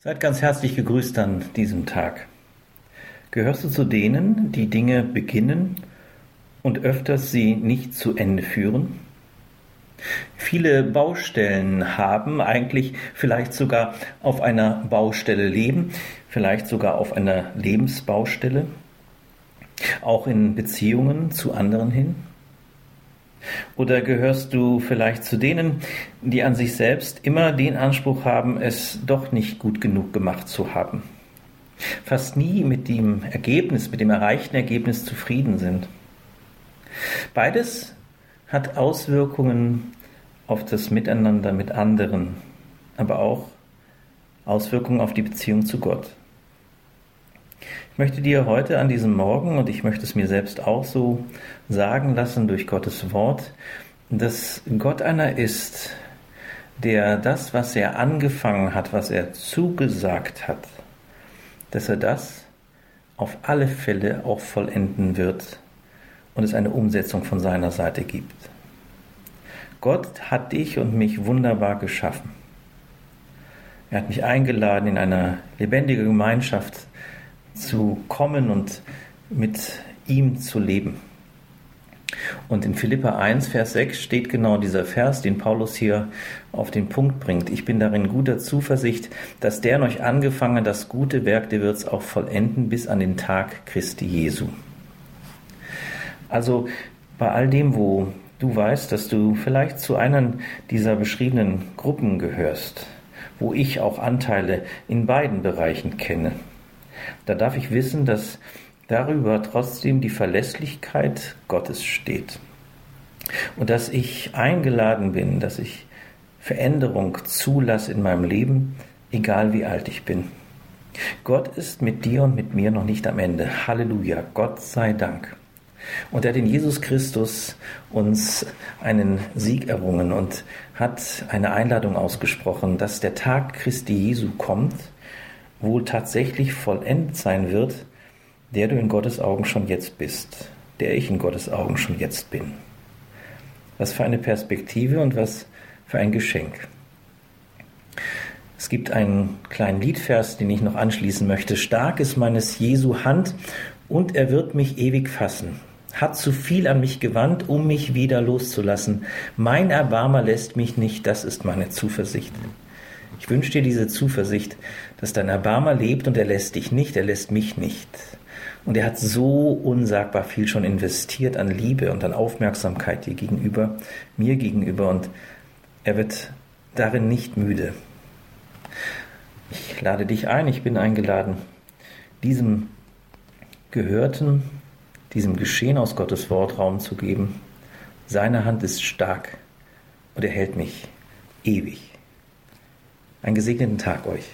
Seid ganz herzlich gegrüßt an diesem Tag. Gehörst du zu denen, die Dinge beginnen und öfters sie nicht zu Ende führen? Viele Baustellen haben eigentlich vielleicht sogar auf einer Baustelle leben, vielleicht sogar auf einer Lebensbaustelle, auch in Beziehungen zu anderen hin. Oder gehörst du vielleicht zu denen, die an sich selbst immer den Anspruch haben, es doch nicht gut genug gemacht zu haben? Fast nie mit dem Ergebnis, mit dem erreichten Ergebnis zufrieden sind. Beides hat Auswirkungen auf das Miteinander mit anderen, aber auch Auswirkungen auf die Beziehung zu Gott. Ich möchte dir heute an diesem Morgen, und ich möchte es mir selbst auch so sagen lassen durch Gottes Wort, dass Gott einer ist, der das, was er angefangen hat, was er zugesagt hat, dass er das auf alle Fälle auch vollenden wird und es eine Umsetzung von seiner Seite gibt. Gott hat dich und mich wunderbar geschaffen. Er hat mich eingeladen in eine lebendige Gemeinschaft zu kommen und mit ihm zu leben. Und in Philippa 1, Vers 6 steht genau dieser Vers, den Paulus hier auf den Punkt bringt. Ich bin darin guter Zuversicht, dass der euch angefangen das gute Werk, der wird es auch vollenden bis an den Tag Christi Jesu. Also bei all dem, wo du weißt, dass du vielleicht zu einer dieser beschriebenen Gruppen gehörst, wo ich auch Anteile in beiden Bereichen kenne, da darf ich wissen, dass darüber trotzdem die Verlässlichkeit Gottes steht. Und dass ich eingeladen bin, dass ich Veränderung zulasse in meinem Leben, egal wie alt ich bin. Gott ist mit dir und mit mir noch nicht am Ende. Halleluja, Gott sei Dank. Und er hat in Jesus Christus uns einen Sieg errungen und hat eine Einladung ausgesprochen, dass der Tag Christi Jesu kommt wohl tatsächlich vollendet sein wird, der du in Gottes Augen schon jetzt bist, der ich in Gottes Augen schon jetzt bin. Was für eine Perspektive und was für ein Geschenk. Es gibt einen kleinen Liedvers, den ich noch anschließen möchte. Stark ist meines Jesu Hand und er wird mich ewig fassen. Hat zu viel an mich gewandt, um mich wieder loszulassen. Mein Erbarmer lässt mich nicht, das ist meine Zuversicht. Ich wünsche dir diese Zuversicht, dass dein Erbarmer lebt und er lässt dich nicht, er lässt mich nicht. Und er hat so unsagbar viel schon investiert an Liebe und an Aufmerksamkeit dir gegenüber, mir gegenüber und er wird darin nicht müde. Ich lade dich ein, ich bin eingeladen, diesem Gehörten, diesem Geschehen aus Gottes Wort Raum zu geben. Seine Hand ist stark und er hält mich ewig. Einen gesegneten Tag euch.